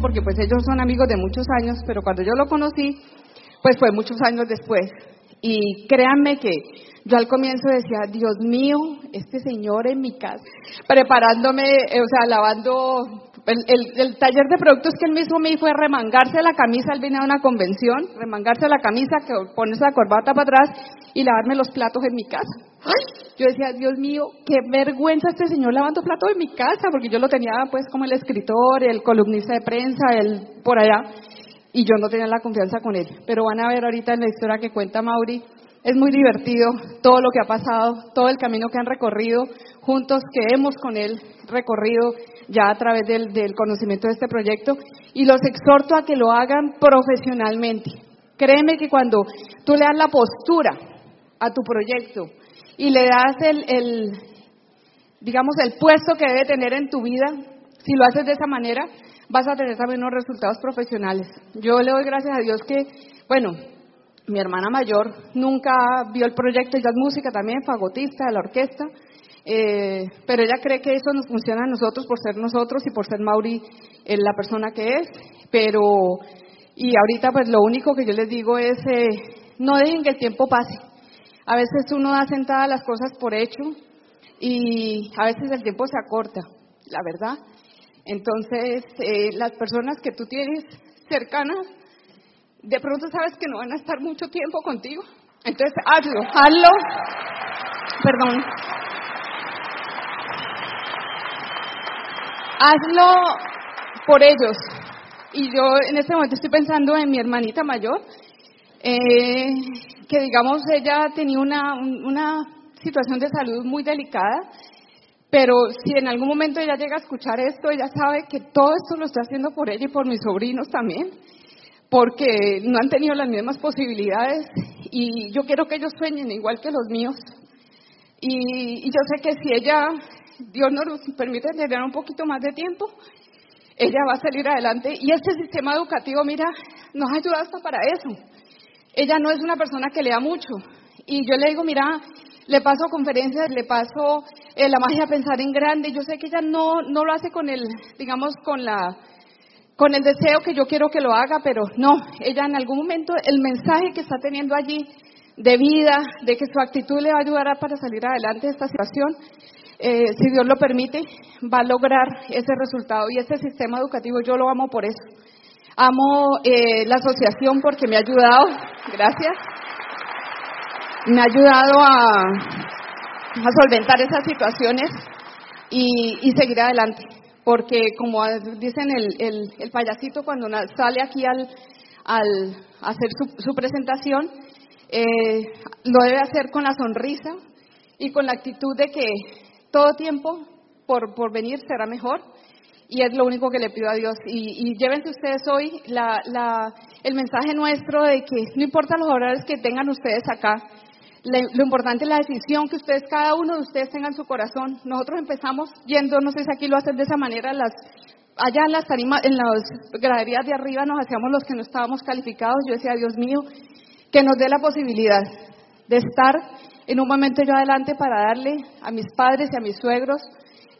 porque pues ellos son amigos de muchos años, pero cuando yo lo conocí, pues fue muchos años después. Y créanme que yo al comienzo decía, Dios mío, este señor en mi casa, preparándome, eh, o sea, lavando el, taller de productos que él mismo me hizo fue remangarse la camisa, él venía a una convención, remangarse la camisa, que pones la corbata para atrás y lavarme los platos en mi casa. Yo decía, Dios mío, qué vergüenza este señor lavando platos en mi casa, porque yo lo tenía pues como el escritor, el columnista de prensa, el por allá, y yo no tenía la confianza con él. Pero van a ver ahorita en la historia que cuenta Mauri, es muy divertido todo lo que ha pasado, todo el camino que han recorrido juntos, que hemos con él recorrido ya a través del, conocimiento de este proyecto, y los exhorto a que lo hagan profesionalmente. Créeme que cuando tú le das la postura a tu proyecto y le das el, el, digamos, el puesto que debe tener en tu vida, si lo haces de esa manera, vas a tener también unos resultados profesionales. Yo le doy gracias a Dios que, bueno, mi hermana mayor nunca vio el proyecto, ella es música también, fagotista de la orquesta, eh, pero ella cree que eso nos funciona a nosotros por ser nosotros y por ser Mauri eh, la persona que es, pero, y ahorita pues lo único que yo les digo es, eh, no dejen que el tiempo pase. A veces uno da sentada las cosas por hecho y a veces el tiempo se acorta, la verdad. Entonces, las personas que tú tienes cercanas, de pronto sabes que no van a estar mucho tiempo contigo. Entonces, hazlo, hazlo. Perdón, hazlo por ellos. Y yo en este momento estoy pensando en mi hermanita mayor, eh, que digamos ella tenía una, una situación de salud muy delicada, pero si en algún momento ella llega a escuchar esto, ella sabe que todo esto lo estoy haciendo por ella y por mis sobrinos también, porque no han tenido las mismas posibilidades y yo quiero que ellos sueñen igual que los míos. Y, y yo sé que si ella Dios nos permite tener un poquito más de tiempo, ella va a salir adelante. Y este sistema educativo, mira, nos ha ayudado hasta para eso. Ella no es una persona que lea mucho. Y yo le digo, mira, le paso conferencias, le paso eh, la magia pensar en grande. Yo sé que ella no, no lo hace con el, digamos, con la, con el deseo que yo quiero que lo haga, pero no, ella en algún momento, el mensaje que está teniendo allí de vida, de que su actitud le va ayudar para salir adelante de esta situación, eh, si Dios lo permite, va a lograr ese resultado. Y ese sistema educativo yo lo amo por eso. Amo eh, la asociación porque me ha ayudado, gracias, me ha ayudado a, solventar esas situaciones y, seguir adelante. Porque como dicen el, payasito cuando sale aquí al, hacer su, presentación, eh, lo debe hacer con la sonrisa y con la actitud de que todo tiempo por, por venir será mejor y es lo único que le pido a Dios. Y, llévense ustedes hoy la, la, el mensaje nuestro de que no importa los horarios que tengan ustedes acá, lo importante es la decisión que ustedes, cada uno de ustedes tenga en su corazón. Nosotros empezamos yendo, no sé si aquí lo hacen de esa manera, las, allá en las tarimas, en las graderías de arriba nos hacíamos los que no estábamos calificados. Yo decía, Dios mío, que nos dé la posibilidad de estar en un momento yo adelante para darle a mis padres y a mis suegros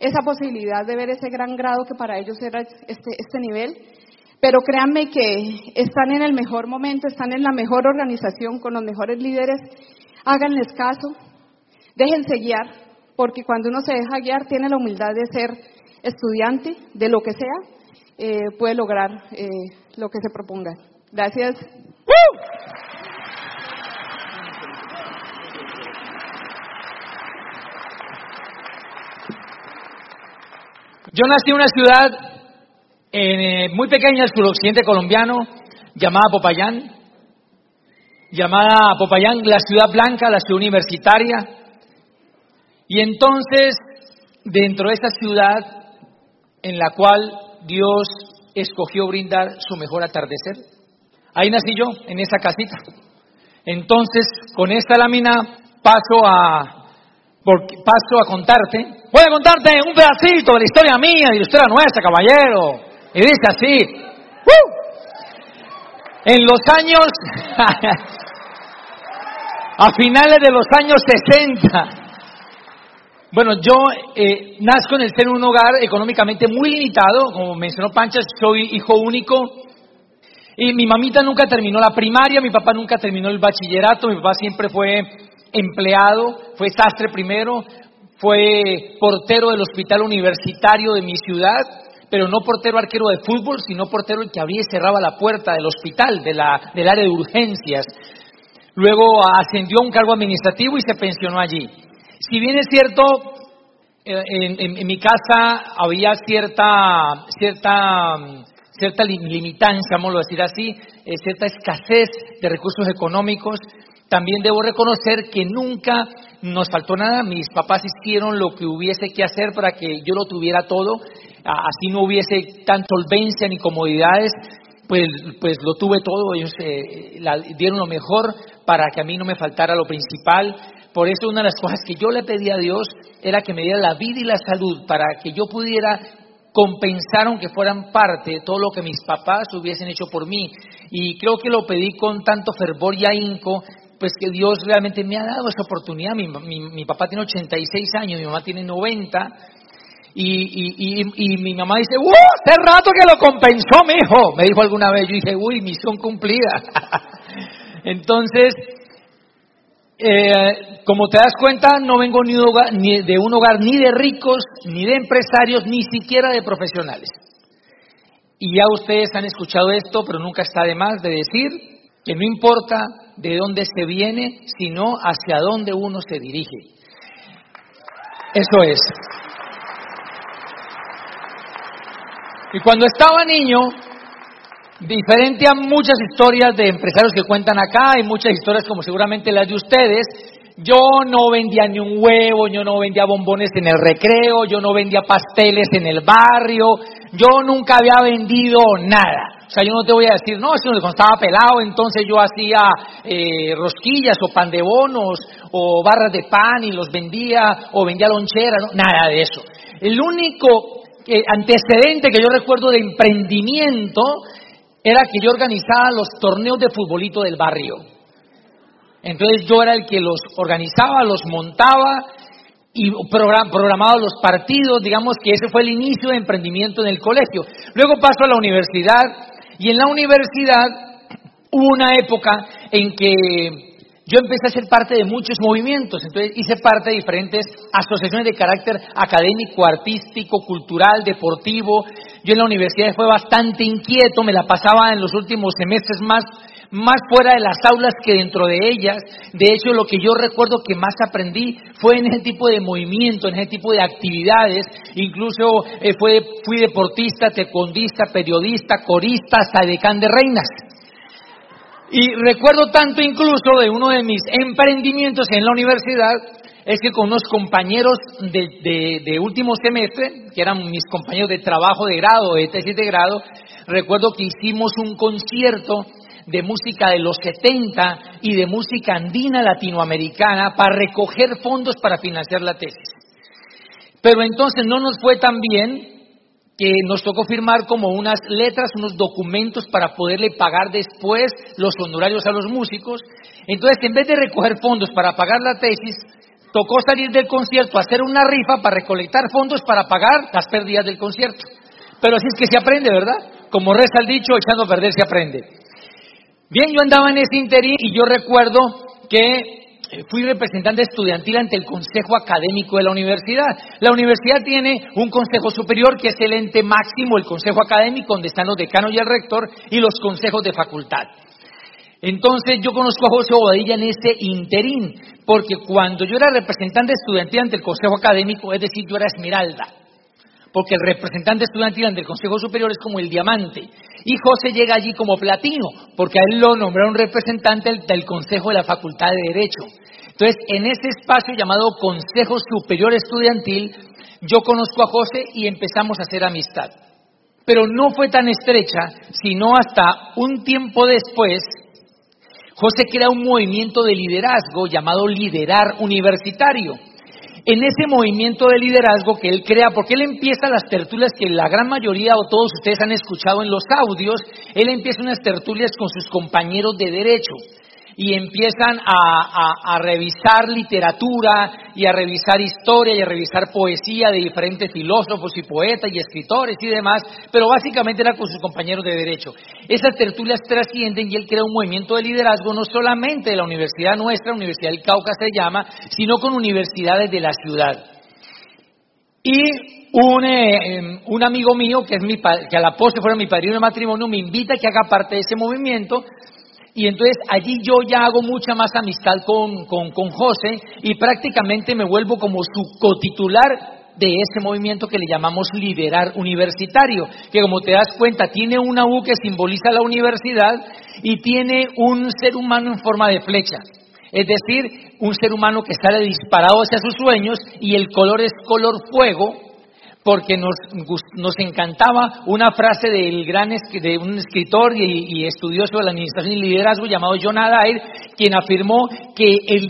esa posibilidad de ver ese gran grado que para ellos era este, este nivel. Pero créanme que están en el mejor momento, están en la mejor organización, con los mejores líderes. Háganles caso, déjense guiar, porque cuando uno se deja guiar tiene la humildad de ser estudiante de lo que sea, eh, puede lograr eh, lo que se proponga. Gracias. Yo nací en una ciudad eh, muy pequeña, el suroccidente colombiano, llamada Popayán, llamada Popayán la ciudad blanca, la ciudad universitaria. Y entonces, dentro de esta ciudad en la cual Dios escogió brindar su mejor atardecer, ahí nací yo, en esa casita. Entonces, con esta lámina paso a, paso a contarte. Voy a contarte un pedacito de la historia mía, de la historia nuestra, caballero. Y dice así. En los años, a finales de los años 60, bueno, yo eh, nazco en el seno de un hogar económicamente muy limitado, como mencionó Pancha, soy hijo único, y mi mamita nunca terminó la primaria, mi papá nunca terminó el bachillerato, mi papá siempre fue empleado, fue sastre primero, fue portero del hospital universitario de mi ciudad, pero no portero arquero de fútbol, sino portero el que abría y cerraba la puerta del hospital, de la, del área de urgencias. Luego ascendió a un cargo administrativo y se pensionó allí. Si bien es cierto, eh, en, mi casa había cierta, cierta cierta limitancia, vamos a decir así, eh, cierta escasez de recursos económicos. También debo reconocer que nunca nos faltó nada. Mis papás hicieron lo que hubiese que hacer para que yo lo tuviera todo. Así no hubiese tanta solvencia ni comodidades. Pues, pues lo tuve todo. Ellos eh, dieron lo mejor para que a mí no me faltara lo principal. Por eso una de las cosas que yo le pedí a Dios era que me diera la vida y la salud para que yo pudiera compensaron que fueran parte de todo lo que mis papás hubiesen hecho por mí. Y creo que lo pedí con tanto fervor y ahínco, pues que Dios realmente me ha dado esa oportunidad. Mi, mi, papá tiene 86 años, mi mamá tiene 90. Y, y, mi mamá dice, ¡Uh! Hace rato que lo compensó, mi hijo. Me dijo alguna vez. Yo dije, uy, misión cumplida. Entonces, eh, como te das cuenta, no vengo ni de, un hogar ni de ricos, ni de empresarios, ni siquiera de profesionales. Y ya ustedes han escuchado esto, pero nunca está de más de decir que no importa de dónde se viene, sino hacia dónde uno se dirige. Eso es. Y cuando estaba niño, Diferente a muchas historias de empresarios que cuentan acá, hay muchas historias como seguramente las de ustedes. Yo no vendía ni un huevo, yo no vendía bombones en el recreo, yo no vendía pasteles en el barrio, yo nunca había vendido nada. O sea, yo no te voy a decir, no, si cuando estaba pelado, entonces yo hacía eh, rosquillas o pan de bonos o barras de pan y los vendía o vendía lonchera, no, nada de eso. El único eh, antecedente que yo recuerdo de emprendimiento era que yo organizaba los torneos de futbolito del barrio. Entonces yo era el que los organizaba, los montaba y programaba los partidos, digamos que ese fue el inicio de emprendimiento en el colegio. Luego paso a la universidad y en la universidad hubo una época en que yo empecé a ser parte de muchos movimientos, entonces hice parte de diferentes asociaciones de carácter académico, artístico, cultural, deportivo, yo en la universidad fue bastante inquieto, me la pasaba en los últimos semestres más, más fuera de las aulas que dentro de ellas. De hecho, lo que yo recuerdo que más aprendí fue en ese tipo de movimiento, en ese tipo de actividades. Incluso eh, fue, fui deportista, tecondista, periodista, corista, hasta decán de reinas. Y recuerdo tanto incluso de uno de mis emprendimientos en la universidad es que con unos compañeros de, último semestre, que eran mis compañeros de trabajo de grado, de tesis de grado, recuerdo que hicimos un concierto de música de los 70 y de música andina latinoamericana para recoger fondos para financiar la tesis. Pero entonces no nos fue tan bien que nos tocó firmar como unas letras, unos documentos para poderle pagar después los honorarios a los músicos. Entonces, en vez de recoger fondos para pagar la tesis, tocó salir del concierto, hacer una rifa para recolectar fondos para pagar las pérdidas del concierto. Pero así es que se aprende, ¿verdad? Como reza el dicho, echando a perder se aprende. Bien, yo andaba en ese interín y yo recuerdo que fui representante estudiantil ante el Consejo Académico de la Universidad. La universidad tiene un Consejo Superior que es el ente máximo, el Consejo Académico, donde están los decanos y el rector, y los consejos de facultad. Entonces yo conozco a José Bobadilla en ese interín, porque cuando yo era representante estudiantil ante el Consejo Académico, es decir, yo era Esmeralda, porque el representante estudiantil ante el Consejo Superior es como el diamante, y José llega allí como platino, porque a él lo nombraron representante del Consejo de la Facultad de Derecho. Entonces, en ese espacio llamado Consejo Superior Estudiantil, yo conozco a José y empezamos a hacer amistad. Pero no fue tan estrecha, sino hasta un tiempo después, José crea un movimiento de liderazgo llamado Liderar Universitario. En ese movimiento de liderazgo que él crea, porque él empieza las tertulias que la gran mayoría o todos ustedes han escuchado en los audios, él empieza unas tertulias con sus compañeros de derecho y empiezan a, revisar literatura y a revisar historia y a revisar poesía de diferentes filósofos y poetas y escritores y demás, pero básicamente era con sus compañeros de derecho. Esas tertulias trascienden y él crea un movimiento de liderazgo no solamente de la universidad nuestra, Universidad del Cauca se llama, sino con universidades de la ciudad. Y un, eh, un, amigo mío, que, es mi, que a la postre fuera mi padrino de matrimonio, me invita a que haga parte de ese movimiento y entonces allí yo ya hago mucha más amistad con, con, con José y prácticamente me vuelvo como su cotitular de ese movimiento que le llamamos liderar universitario, que como te das cuenta tiene una U que simboliza la universidad y tiene un ser humano en forma de flecha. Es decir, un ser humano que sale disparado hacia sus sueños y el color es color fuego, porque nos, nos encantaba una frase del gran de un escritor y, estudioso de la administración y liderazgo llamado John Adair, quien afirmó que el,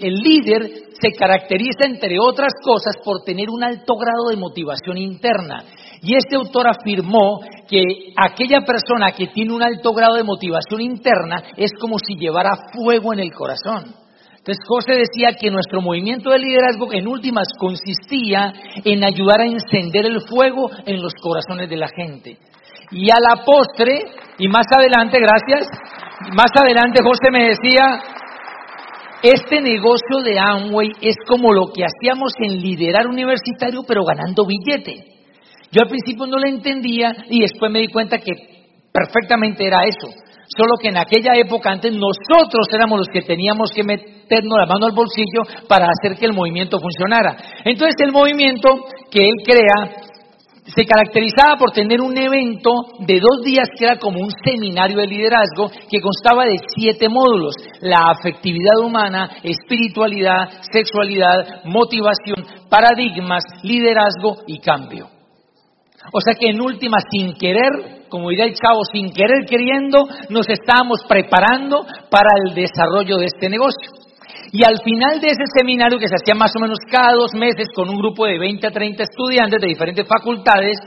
el líder se caracteriza, entre otras cosas, por tener un alto grado de motivación interna. Y este autor afirmó que aquella persona que tiene un alto grado de motivación interna es como si llevara fuego en el corazón. Entonces José decía que nuestro movimiento de liderazgo en últimas consistía en ayudar a encender el fuego en los corazones de la gente. Y a la postre, y más adelante, gracias, más adelante José me decía, este negocio de Amway es como lo que hacíamos en liderar universitario, pero ganando billete. Yo al principio no lo entendía y después me di cuenta que perfectamente era eso. Solo que en aquella época antes nosotros éramos los que teníamos que meternos la mano al bolsillo para hacer que el movimiento funcionara. Entonces el movimiento que él crea se caracterizaba por tener un evento de dos días que era como un seminario de liderazgo que constaba de siete módulos. La afectividad humana, espiritualidad, sexualidad, motivación, paradigmas, liderazgo y cambio. O sea que en última, sin querer, como diría el chavo, sin querer queriendo, nos estábamos preparando para el desarrollo de este negocio. Y al final de ese seminario, que se hacía más o menos cada dos meses con un grupo de 20 a 30 estudiantes de diferentes facultades,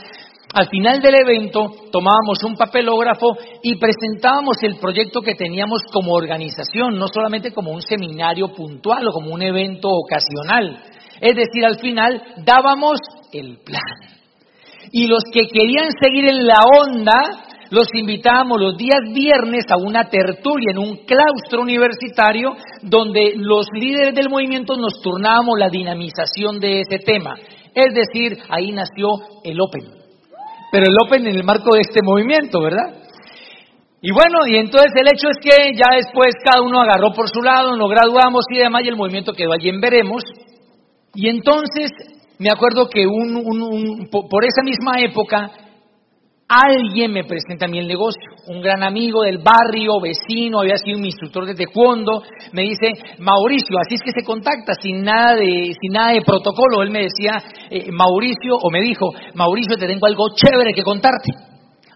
al final del evento tomábamos un papelógrafo y presentábamos el proyecto que teníamos como organización, no solamente como un seminario puntual o como un evento ocasional. Es decir, al final dábamos el plan. Y los que querían seguir en la onda, los invitábamos los días viernes a una tertulia en un claustro universitario donde los líderes del movimiento nos turnábamos la dinamización de ese tema. Es decir, ahí nació el Open. Pero el Open en el marco de este movimiento, ¿verdad? Y bueno, y entonces el hecho es que ya después cada uno agarró por su lado, nos graduamos y demás, y el movimiento quedó allí en Veremos. Y entonces me acuerdo que un, por esa misma época alguien me presenta a mí el negocio, un gran amigo del barrio, vecino, había sido mi instructor de taekwondo, me dice, Mauricio, así es que se contacta sin nada de, sin nada de protocolo. Él me decía, eh, Mauricio, o me dijo, Mauricio, te tengo algo chévere que contarte.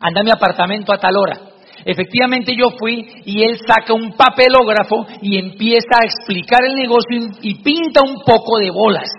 Anda a mi apartamento a tal hora. Efectivamente yo fui y él saca un papelógrafo y empieza a explicar el negocio y pinta un poco de bolas.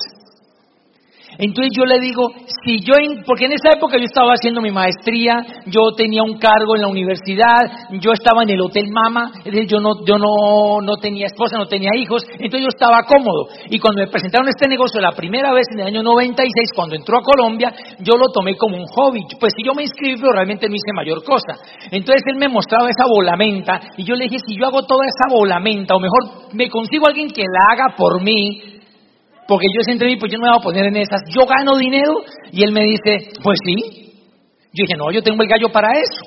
Entonces yo le digo, si yo, porque en esa época yo estaba haciendo mi maestría, yo tenía un cargo en la universidad, yo estaba en el Hotel Mama, yo no, yo no, no tenía esposa, no tenía hijos, entonces yo estaba cómodo. Y cuando me presentaron este negocio la primera vez en el año 96, cuando entró a Colombia, yo lo tomé como un hobby. Pues si yo me inscribí, pero realmente no hice mayor cosa. Entonces él me mostraba esa volamenta y yo le dije, si yo hago toda esa volamenta, o mejor me consigo alguien que la haga por mí, porque yo siempre mí, pues yo no me voy a poner en esas. Yo gano dinero y él me dice, pues sí. Yo dije, no, yo tengo el gallo para eso.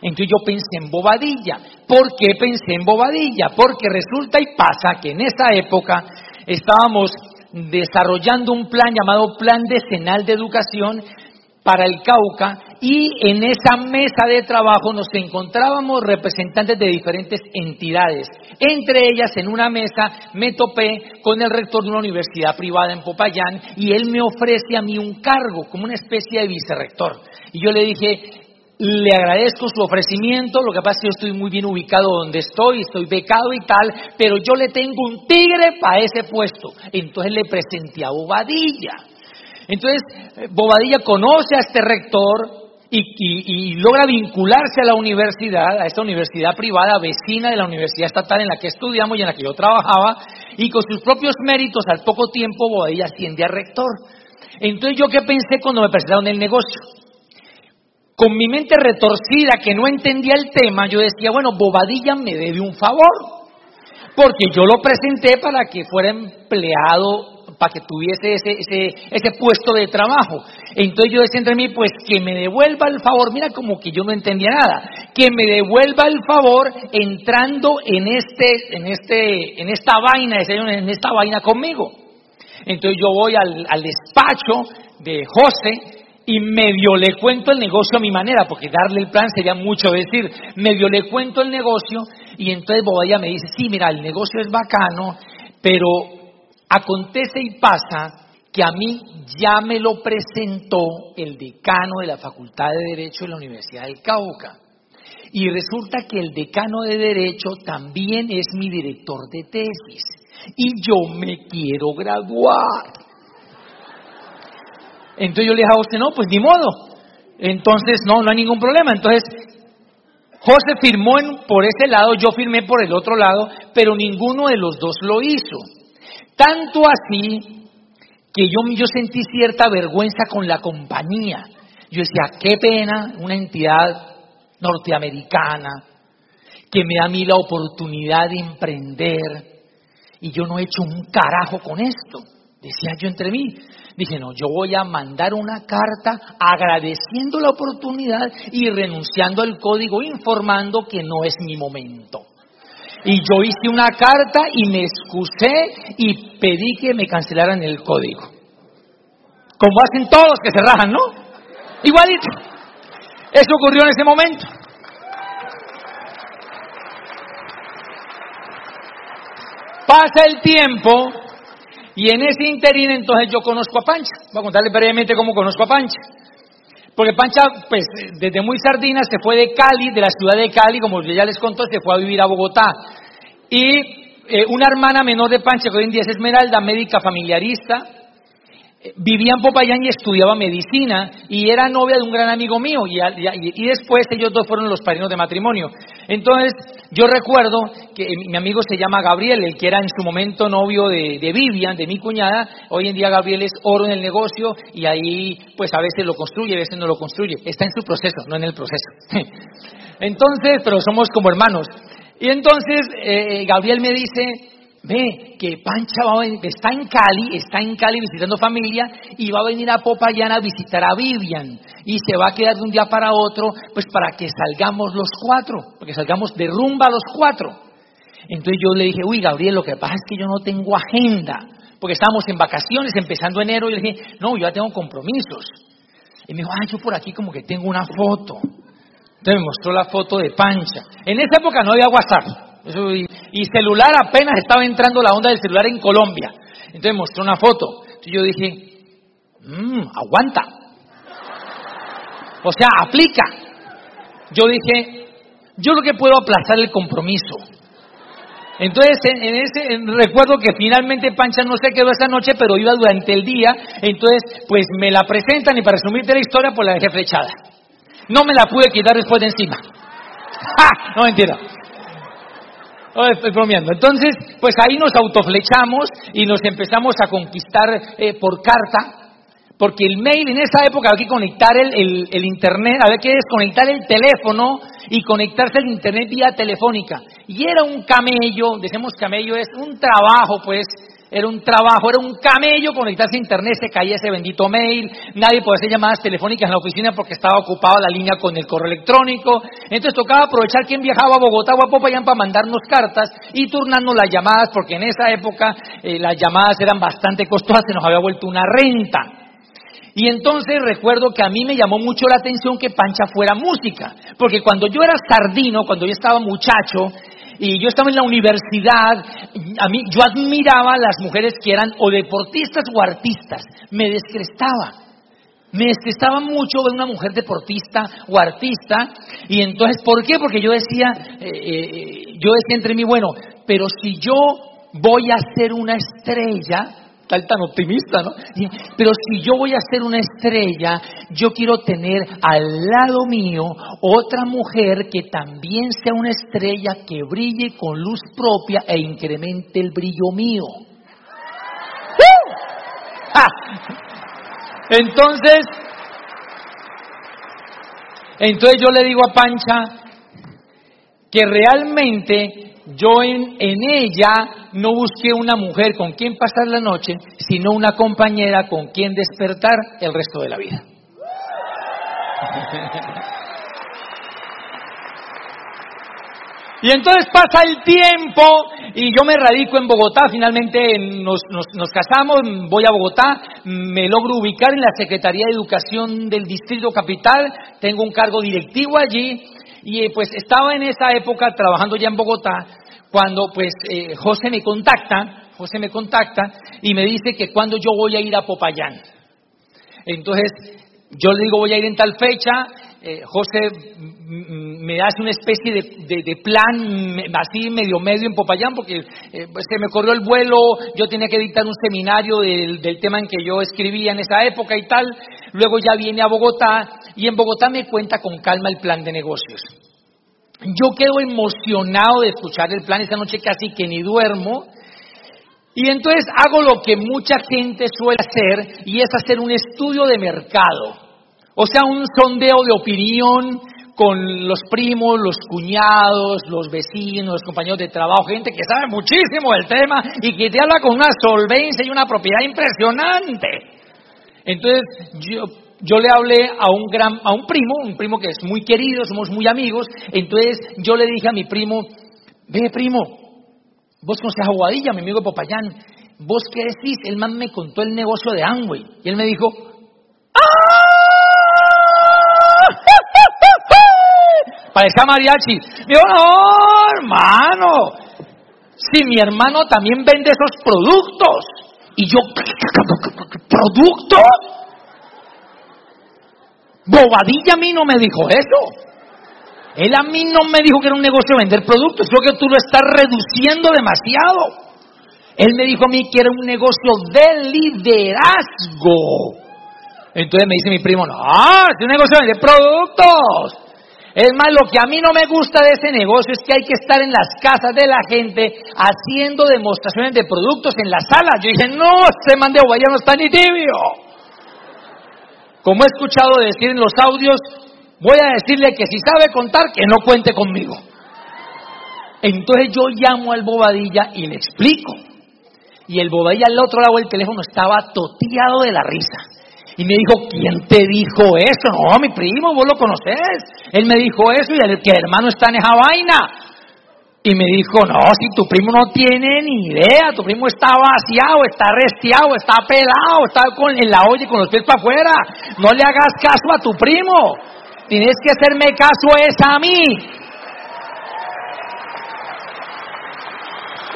Entonces yo pensé en bobadilla. ¿Por qué pensé en bobadilla? Porque resulta y pasa que en esa época estábamos desarrollando un plan llamado Plan Decenal de Educación para el Cauca y en esa mesa de trabajo nos encontrábamos representantes de diferentes entidades. Entre ellas, en una mesa, me topé con el rector de una universidad privada en Popayán y él me ofrece a mí un cargo como una especie de vicerrector. Y yo le dije, le agradezco su ofrecimiento, lo que pasa es que yo estoy muy bien ubicado donde estoy, estoy becado y tal, pero yo le tengo un tigre para ese puesto. Entonces le presenté a Bobadilla. Entonces, eh, Bobadilla conoce a este rector y, logra vincularse a la universidad, a esta universidad privada vecina de la universidad estatal en la que estudiamos y en la que yo trabajaba, y con sus propios méritos, al poco tiempo Bobadilla asciende a rector. Entonces, ¿yo qué pensé cuando me presentaron el negocio? con mi mente retorcida que no entendía el tema, yo decía, bueno, Bobadilla me debe un favor, porque yo lo presenté para que fuera empleado, para que tuviese ese, ese, ese puesto de trabajo. Entonces yo decía entre mí, pues que me devuelva el favor, mira como que yo no entendía nada, que me devuelva el favor entrando en este, en este, en esta vaina, en esta vaina conmigo. Entonces yo voy al, al despacho de José, y medio le cuento el negocio a mi manera, porque darle el plan sería mucho decir, medio le cuento el negocio y entonces Bobadilla me dice, sí, mira, el negocio es bacano, pero acontece y pasa que a mí ya me lo presentó el decano de la Facultad de Derecho de la Universidad del Cauca. Y resulta que el decano de Derecho también es mi director de tesis. Y yo me quiero graduar. Entonces yo le dije a usted, no, pues ni modo. Entonces, no, no hay ningún problema. Entonces, José firmó por ese lado, yo firmé por el otro lado, pero ninguno de los dos lo hizo. Tanto así que yo, yo sentí cierta vergüenza con la compañía. Yo decía, qué pena una entidad norteamericana que me da a mí la oportunidad de emprender y yo no he hecho un carajo con esto. Decía yo entre mí, Dije, no, yo voy a mandar una carta agradeciendo la oportunidad y renunciando al código, informando que no es mi momento. Y yo hice una carta y me excusé y pedí que me cancelaran el código. Como hacen todos que se rajan, ¿no? Igualito. Eso ocurrió en ese momento. Pasa el tiempo y en ese interín entonces yo conozco a Pancha. Voy a contarle brevemente cómo conozco a Pancha. Porque Pancha, pues desde muy sardina se fue de Cali, de la ciudad de Cali, como ya les contó, se fue a vivir a Bogotá. Y eh, una hermana menor de Pancha, que hoy en día es Esmeralda, médica familiarista, vivía en Popayán y estudiaba medicina y era novia de un gran amigo mío y, después ellos dos fueron los padrinos de matrimonio. Entonces yo recuerdo que mi amigo se llama Gabriel, el que era en su momento novio de, Vivian, de mi cuñada, hoy en día Gabriel es oro en el negocio y ahí pues a veces lo construye, a veces no lo construye, está en su proceso, no en el proceso. Entonces, pero somos como hermanos. Y entonces eh, Gabriel me dice, Ve que Pancha va a venir, está en Cali, está en Cali visitando familia y va a venir a Popayán a visitar a Vivian y se va a quedar de un día para otro, pues para que salgamos los cuatro, porque salgamos de rumba los cuatro. Entonces yo le dije, uy Gabriel, lo que pasa es que yo no tengo agenda, porque estábamos en vacaciones empezando enero y le dije, no, yo ya tengo compromisos. Y me dijo, ah, yo por aquí como que tengo una foto. Entonces me mostró la foto de Pancha. En esa época no había WhatsApp y, celular apenas estaba entrando la onda del celular en Colombia. Entonces mostró una foto. Entonces yo dije, mmm, aguanta. O sea, aplica. Yo dije, yo lo que puedo aplazar el compromiso. Entonces, en, ese recuerdo que finalmente Pancha no se quedó esa noche, pero iba durante el día. Entonces, pues me la presentan y para resumirte la historia, pues la dejé flechada. No me la pude quitar después de encima. ¡Ja! No mentira estoy bromeando. Entonces, pues ahí nos autoflechamos y nos empezamos a conquistar eh, por carta, porque el mail en esa época había que conectar el, el, internet, había que desconectar el teléfono y conectarse al internet vía telefónica. Y era un camello, decimos camello, es un trabajo, pues, era un trabajo, era un camello conectarse a internet, se caía ese bendito mail, nadie podía hacer llamadas telefónicas en la oficina porque estaba ocupada la línea con el correo electrónico. Entonces tocaba aprovechar quien viajaba a Bogotá o a Popayán para mandarnos cartas y turnarnos las llamadas, porque en esa época eh, las llamadas eran bastante costosas, se nos había vuelto una renta. Y entonces recuerdo que a mí me llamó mucho la atención que Pancha fuera música, porque cuando yo era sardino, cuando yo estaba muchacho, y yo estaba en la universidad, a mí, yo admiraba a las mujeres que eran o deportistas o artistas, me descrestaba. Me estresaba mucho ver una mujer deportista o artista. Y entonces, ¿por qué? Porque yo decía, eh, eh, yo decía entre mí, bueno, pero si yo voy a ser una estrella, tal tan optimista, ¿no? Pero si yo voy a ser una estrella, yo quiero tener al lado mío otra mujer que también sea una estrella que brille con luz propia e incremente el brillo mío. Entonces, entonces yo le digo a Pancha que realmente yo en, en, ella no busqué una mujer con quien pasar la noche, sino una compañera con quien despertar el resto de la vida. Y entonces pasa el tiempo y yo me radico en Bogotá, finalmente nos, casamos, voy a Bogotá, me logro ubicar en la Secretaría de Educación del Distrito Capital, tengo un cargo directivo allí y pues estaba en esa época trabajando ya en Bogotá cuando pues eh, José me contacta, José me contacta y me dice que cuando yo voy a ir a Popayán. Entonces yo le digo voy a ir en tal fecha, eh, José me hace una especie de, plan así medio medio en Popayán porque eh, pues, se me corrió el vuelo, yo tenía que dictar un seminario del, del, tema en que yo escribía en esa época y tal, luego ya viene a Bogotá y en Bogotá me cuenta con calma el plan de negocios. Yo quedo emocionado de escuchar el plan esta noche casi que ni duermo. Y entonces hago lo que mucha gente suele hacer y es hacer un estudio de mercado. O sea, un sondeo de opinión con los primos, los cuñados, los vecinos, los compañeros de trabajo, gente que sabe muchísimo del tema y que te habla con una solvencia y una propiedad impresionante. Entonces, yo, yo le hablé a un gran, a un primo, un primo que es muy querido, somos muy amigos, entonces yo le dije a mi primo, ve primo, vos conoces a Guadilla, mi amigo Popayán, vos qué decís, el man me contó el negocio de Amway, y él me dijo, ¡ah! parecía mariachi. Digo, no, hermano, si mi hermano también vende esos productos. Y yo, ¿productos? Bobadilla a mí no me dijo eso. Él a mí no me dijo que era un negocio vender productos, creo que tú lo estás reduciendo demasiado. Él me dijo a mí que era un negocio de liderazgo. Entonces me dice mi primo, no, es un negocio de vender productos. Es más, lo que a mí no me gusta de ese negocio es que hay que estar en las casas de la gente haciendo demostraciones de productos en la sala. Yo dije, no, este man de no está ni tibio. Como he escuchado decir en los audios, voy a decirle que si sabe contar, que no cuente conmigo. Entonces yo llamo al Bobadilla y le explico. Y el Bobadilla al otro lado del teléfono estaba toteado de la risa. Y me dijo, ¿quién te dijo eso? No, mi primo, vos lo conoces. Él me dijo eso y el que hermano está en esa vaina. Y me dijo, no, si tu primo no tiene ni idea, tu primo está vaciado, está restiado, está pelado, está con, en la olla con los pies para afuera. No le hagas caso a tu primo. Tienes que hacerme caso a mí.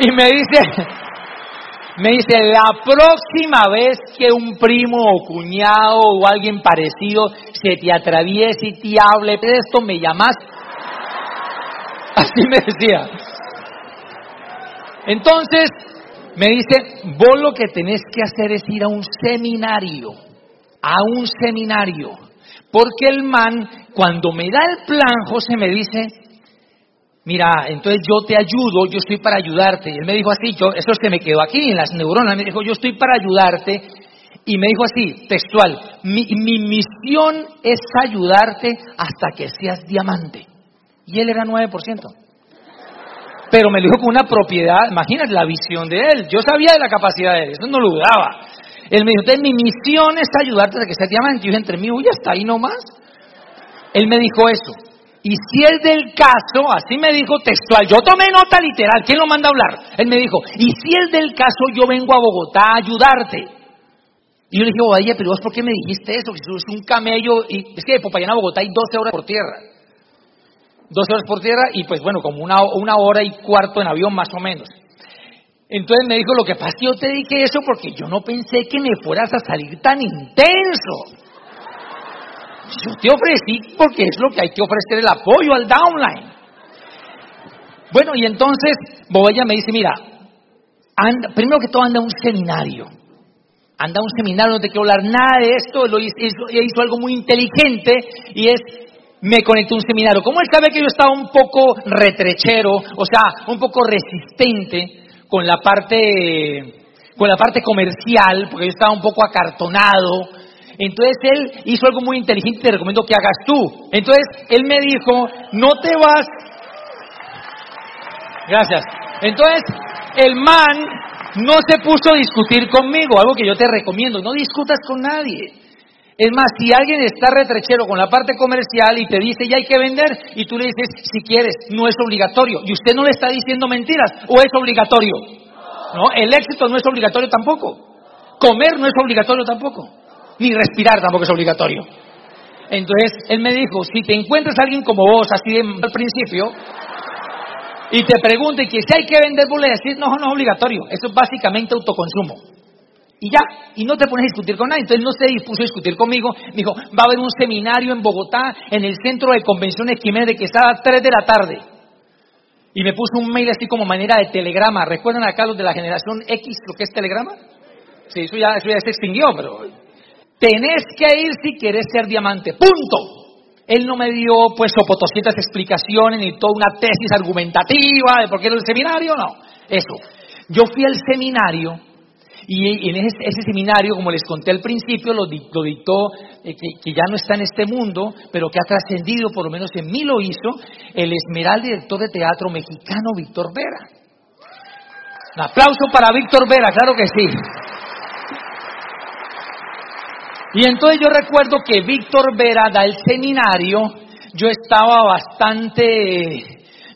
Y me dice, me dice, la próxima vez que un primo o cuñado o alguien parecido se te atraviese y te hable de esto, me llamas. Así me decía. Entonces, me dice, vos lo que tenés que hacer es ir a un seminario, a un seminario. Porque el man, cuando me da el plan, José me dice, mira, entonces yo te ayudo, yo estoy para ayudarte. Y él me dijo así, yo, eso se me quedó aquí en las neuronas, me dijo, yo estoy para ayudarte. Y me dijo así, textual, mi misión es ayudarte hasta que seas diamante. Y él era 9%. Pero me dijo con una propiedad, imagínate la visión de él. Yo sabía de la capacidad de él, eso no lo dudaba. Él me dijo, mi misión es ayudarte hasta que seas diamante. Y yo dije, entre mí, uy, hasta ahí nomás. Él me dijo eso. Y si es del caso, así me dijo textual, yo tomé nota literal, ¿quién lo manda a hablar? Él me dijo, y si es del caso, yo vengo a Bogotá a ayudarte. Y yo le dije, oye, pero vos por qué me dijiste eso? Que es un camello, y es que de Popayán a Bogotá hay 12 horas por tierra. 12 horas por tierra y pues bueno, como una, una hora y cuarto en avión más o menos. Entonces me dijo, lo que pasa es que yo te dije eso porque yo no pensé que me fueras a salir tan intenso. Yo te ofrecí porque es lo que hay que ofrecer el apoyo al downline. Bueno, y entonces Bobella me dice, mira, primero que todo anda un seminario. Anda un seminario, no te quiero hablar nada de esto, lo hizo algo muy inteligente y es me conectó a un seminario. Como él sabe que yo estaba un poco retrechero, o sea, un poco resistente con la parte con la parte comercial, porque yo estaba un poco acartonado. Entonces él hizo algo muy inteligente te recomiendo que hagas tú. Entonces él me dijo, no te vas Gracias. Entonces, el man no se puso a discutir conmigo, algo que yo te recomiendo, no discutas con nadie. Es más, si alguien está retrechero con la parte comercial y te dice ya hay que vender y tú le dices si quieres, no es obligatorio y usted no le está diciendo mentiras o es obligatorio. No, el éxito no es obligatorio tampoco. Comer no es obligatorio tampoco. Ni respirar tampoco es obligatorio. Entonces, él me dijo, si te encuentras a alguien como vos, así al principio, y te pregunte que si hay que vender, vos le decís, no, no es obligatorio, eso es básicamente autoconsumo. Y ya, y no te pones a discutir con nadie. Entonces no se dispuso a discutir conmigo. Me dijo, va a haber un seminario en Bogotá, en el Centro de Convenciones Jiménez de Quesada, a 3 de la tarde. Y me puso un mail así como manera de telegrama. ¿Recuerdan acá los de la generación X lo que es telegrama? Sí, eso ya, eso ya se extinguió, pero... Tenés que ir si querés ser diamante. Punto. Él no me dio, pues, sopotoscientas explicaciones ni toda una tesis argumentativa de por qué era el seminario, no. Eso. Yo fui al seminario y en ese, seminario, como les conté al principio, lo, dictó, eh, que, ya no está en este mundo, pero que ha trascendido, por lo menos en mí lo hizo, el esmeral director de teatro mexicano Víctor Vera. Un aplauso para Víctor Vera, claro que sí. Y entonces yo recuerdo que Víctor Vera da el seminario, yo estaba bastante,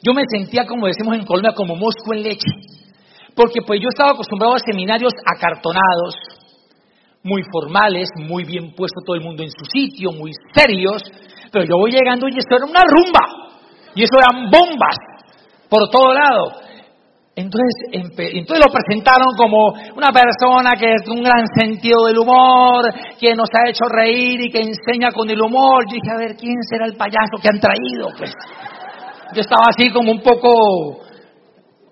yo me sentía como decimos en Colombia, como mosco en leche, porque pues yo estaba acostumbrado a seminarios acartonados, muy formales, muy bien puesto todo el mundo en su sitio, muy serios, pero yo voy llegando y esto era una rumba, y eso eran bombas por todo lado. Entonces, entonces lo presentaron como una persona que es un gran sentido del humor, que nos ha hecho reír y que enseña con el humor. Yo dije, a ver, ¿quién será el payaso que han traído? Pues yo estaba así como un poco,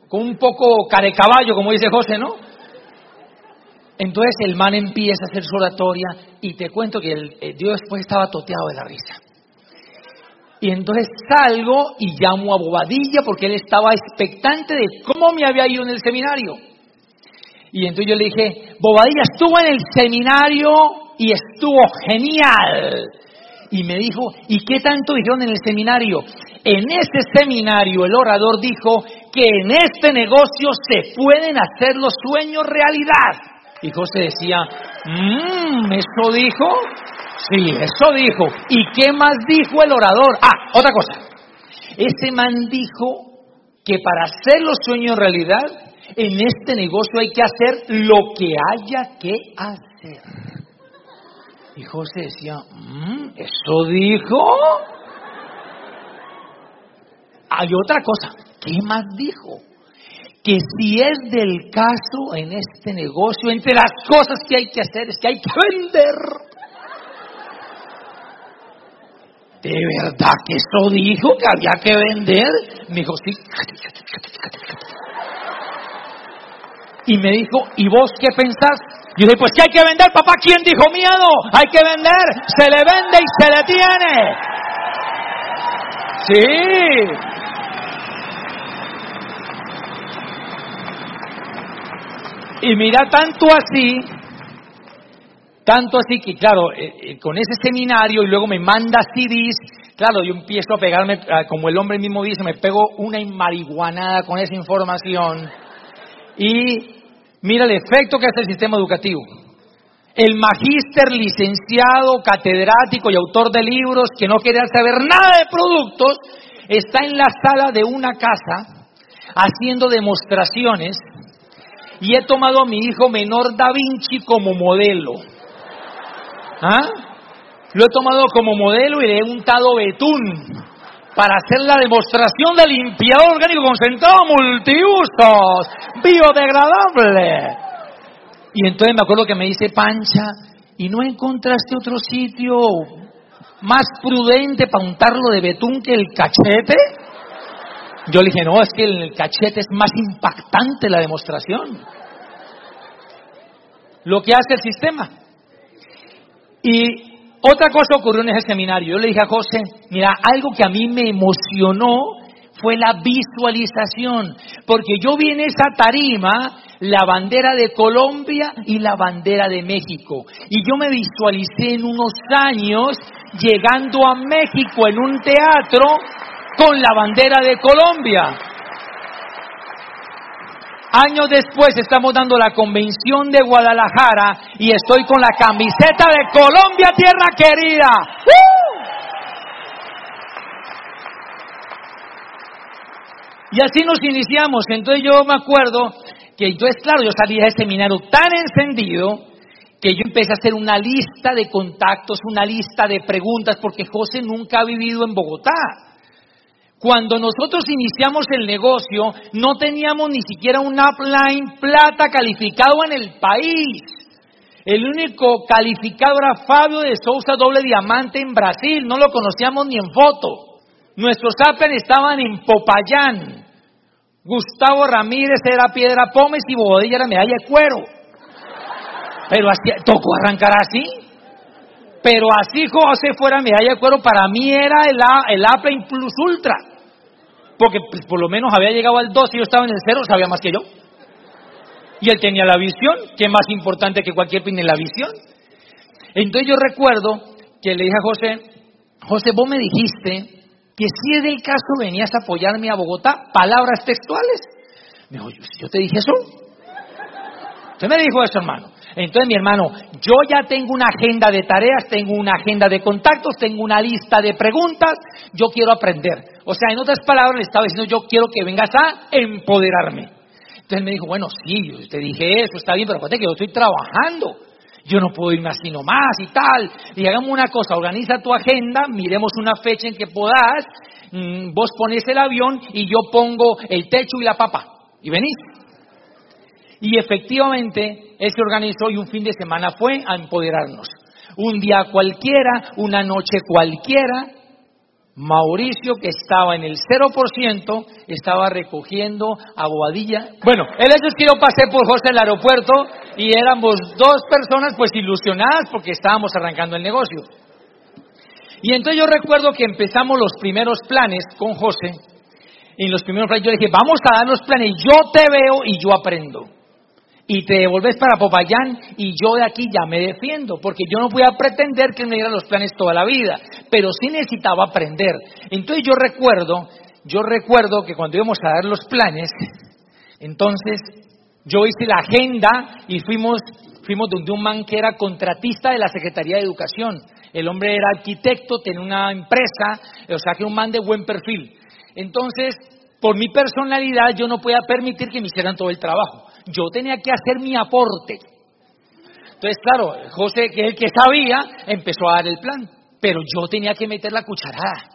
como un poco carecaballo, como dice José, ¿no? Entonces el man empieza a hacer su oratoria y te cuento que eh, Dios después estaba toteado de la risa. Y entonces salgo y llamo a Bobadilla porque él estaba expectante de cómo me había ido en el seminario. Y entonces yo le dije, Bobadilla estuvo en el seminario y estuvo genial. Y me dijo, ¿y qué tanto dijeron en el seminario? En ese seminario el orador dijo que en este negocio se pueden hacer los sueños realidad. Y José decía, mmm, ¿eso dijo? Sí, eso dijo. ¿Y qué más dijo el orador? Ah, otra cosa. Ese man dijo que para hacer los sueños realidad, en este negocio hay que hacer lo que haya que hacer. Y José decía, mm, ¿eso dijo? Hay otra cosa. ¿Qué más dijo? Que si es del caso en este negocio, entre las cosas que hay que hacer es que hay que vender. ¿De verdad que eso dijo que había que vender? Me dijo, sí. Y me dijo, ¿y vos qué pensás? Y dije, pues que hay que vender, papá. ¿Quién dijo miedo? Hay que vender. Se le vende y se le tiene. Sí. Y mira, tanto así tanto así que, claro, eh, eh, con ese seminario y luego me manda CDs, claro, yo empiezo a pegarme, ah, como el hombre mismo dice, me pego una marihuanada con esa información. Y mira el efecto que hace el sistema educativo. El magíster, licenciado, catedrático y autor de libros que no quiere saber nada de productos, está en la sala de una casa haciendo demostraciones y he tomado a mi hijo menor Da Vinci como modelo. ¿Ah? Lo he tomado como modelo y le he untado betún para hacer la demostración del limpiador orgánico concentrado multiusos, biodegradable. Y entonces me acuerdo que me dice Pancha, ¿y no encontraste otro sitio más prudente para untarlo de betún que el cachete. Yo le dije, no, es que el cachete es más impactante la demostración. Lo que hace el sistema. Y otra cosa ocurrió en ese seminario. Yo le dije a José, mira, algo que a mí me emocionó fue la visualización, porque yo vi en esa tarima la bandera de Colombia y la bandera de México. Y yo me visualicé en unos años llegando a México en un teatro con la bandera de Colombia. Años después estamos dando la convención de Guadalajara y estoy con la camiseta de Colombia, tierra querida. Y así nos iniciamos. Entonces yo me acuerdo que entonces, claro, yo salí de ese seminario tan encendido que yo empecé a hacer una lista de contactos, una lista de preguntas, porque José nunca ha vivido en Bogotá. Cuando nosotros iniciamos el negocio, no teníamos ni siquiera un upline plata calificado en el país. El único calificado era Fabio de Sousa doble diamante en Brasil, no lo conocíamos ni en foto. Nuestros upline estaban en Popayán, Gustavo Ramírez era piedra pómez y Bodilla era medalla de cuero. Pero así, tocó arrancar así. Pero así José fuera medalla de cuero, para mí era el, el Apple Plus Ultra. Porque pues, por lo menos había llegado al 2 y yo estaba en el 0, sabía más que yo. Y él tenía la visión, que es más importante que cualquier en la visión. Entonces yo recuerdo que le dije a José, José, vos me dijiste que si es del caso venías a apoyarme a Bogotá, palabras textuales. Me dijo, ¿yo te dije eso? Usted me dijo eso, hermano. Entonces, mi hermano, yo ya tengo una agenda de tareas, tengo una agenda de contactos, tengo una lista de preguntas, yo quiero aprender. O sea, en otras palabras, le estaba diciendo, yo quiero que vengas a empoderarme. Entonces me dijo, bueno, sí, yo te dije eso, está bien, pero acuérdate que yo estoy trabajando yo no puedo irme así nomás y tal. Y hagamos una cosa, organiza tu agenda, miremos una fecha en que puedas, mm, vos pones el avión y yo pongo el techo y la papa. Y venís. Y efectivamente, él se organizó y un fin de semana fue a empoderarnos. Un día cualquiera, una noche cualquiera, Mauricio, que estaba en el 0%, estaba recogiendo aguadilla. Bueno, el hecho es que yo pasé por José el aeropuerto y éramos dos personas pues ilusionadas porque estábamos arrancando el negocio. Y entonces yo recuerdo que empezamos los primeros planes con José. Y en los primeros planes yo dije, vamos a dar los planes, yo te veo y yo aprendo y te devolves para Popayán y yo de aquí ya me defiendo, porque yo no voy a pretender que me dieran los planes toda la vida, pero sí necesitaba aprender. Entonces yo recuerdo, yo recuerdo que cuando íbamos a dar los planes, entonces yo hice la agenda y fuimos, fuimos donde un man que era contratista de la Secretaría de Educación. El hombre era arquitecto, tenía una empresa, o sea que un man de buen perfil. Entonces, por mi personalidad, yo no podía permitir que me hicieran todo el trabajo yo tenía que hacer mi aporte. Entonces, claro, José, que es el que sabía, empezó a dar el plan, pero yo tenía que meter la cucharada.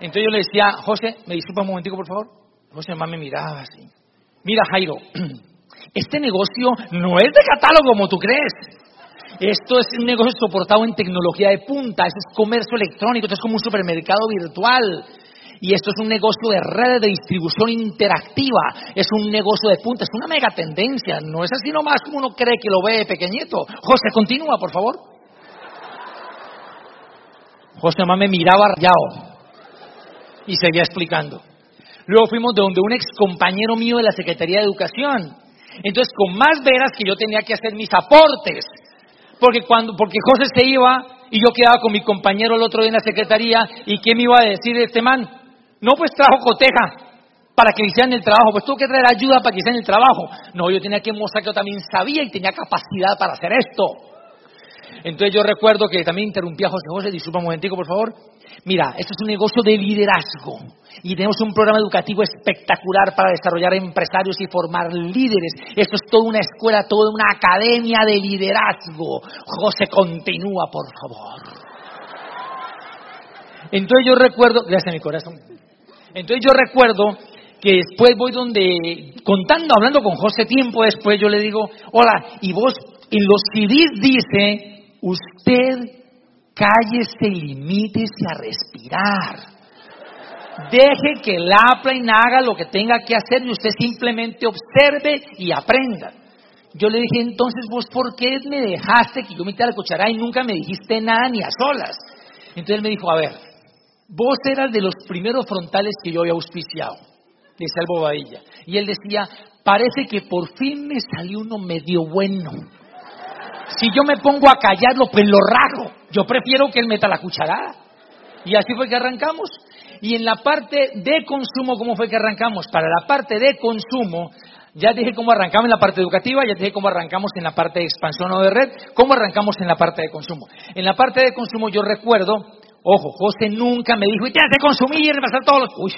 Entonces yo le decía, José, me disculpa un momentico, por favor. José más me miraba así. Mira, Jairo, este negocio no es de catálogo como tú crees. Esto es un negocio soportado en tecnología de punta, eso es comercio electrónico, esto es como un supermercado virtual. Y esto es un negocio de redes de distribución interactiva, es un negocio de punta, es una mega tendencia, no es así nomás como uno cree que lo ve pequeñito. José, continúa, por favor. José mamá me miraba rayado y seguía explicando. Luego fuimos de donde un ex compañero mío de la Secretaría de Educación. Entonces, con más veras que yo tenía que hacer mis aportes. Porque cuando, porque José se iba y yo quedaba con mi compañero el otro día en la secretaría y qué me iba a decir este man, no, pues trajo coteja para que hicieran el trabajo, pues tuvo que traer ayuda para que hicieran el trabajo. No, yo tenía que mostrar que yo también sabía y tenía capacidad para hacer esto. Entonces yo recuerdo que también interrumpí a José José, disculpa un momentico, por favor. Mira, esto es un negocio de liderazgo y tenemos un programa educativo espectacular para desarrollar empresarios y formar líderes. Esto es toda una escuela, toda una academia de liderazgo. José, continúa, por favor. Entonces yo recuerdo, gracias a mi corazón, entonces yo recuerdo que después voy donde, contando, hablando con José tiempo después, yo le digo, hola, y vos en los CDs dice, usted cállese y limítese a respirar. Deje que el upline haga lo que tenga que hacer y usted simplemente observe y aprenda. Yo le dije, entonces vos, ¿por qué me dejaste que yo metiera la cuchara y nunca me dijiste nada ni a solas? Entonces él me dijo, a ver, vos eras de los primeros frontales que yo había auspiciado, decía el Bobadilla. Y él decía, parece que por fin me salió uno medio bueno. Si yo me pongo a callarlo, pues lo rajo. Yo prefiero que él meta la cucharada. Y así fue que arrancamos. Y en la parte de consumo, ¿cómo fue que arrancamos? Para la parte de consumo, ya dije cómo arrancamos en la parte educativa, ya dije cómo arrancamos en la parte de expansión o de red, cómo arrancamos en la parte de consumo. En la parte de consumo yo recuerdo, ojo, José nunca me dijo, y tienes que consumir y reemplazar todos los... Uy,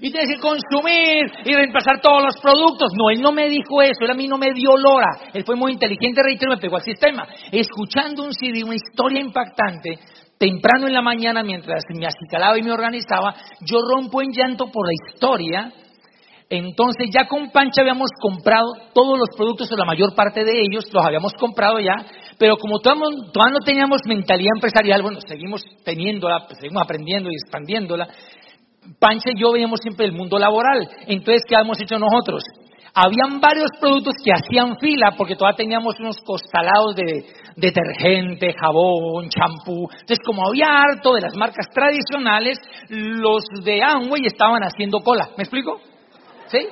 y tienes que consumir y reemplazar todos los productos. No, él no me dijo eso, él a mí no me dio lora. Él fue muy inteligente, reitero, me pegó al sistema. Escuchando un CD, una historia impactante, temprano en la mañana, mientras me acicalaba y me organizaba, yo rompo en llanto por la historia. Entonces ya con Pancha habíamos comprado todos los productos o la mayor parte de ellos, los habíamos comprado ya, pero como todavía no teníamos mentalidad empresarial, bueno, seguimos teniéndola, seguimos aprendiendo y expandiéndola. Pancha y yo veíamos siempre el mundo laboral. Entonces, ¿qué habíamos hecho nosotros? Habían varios productos que hacían fila porque todavía teníamos unos costalados de detergente, jabón, champú. Entonces, como había harto de las marcas tradicionales, los de Amway estaban haciendo cola. ¿Me explico? ¿Sí?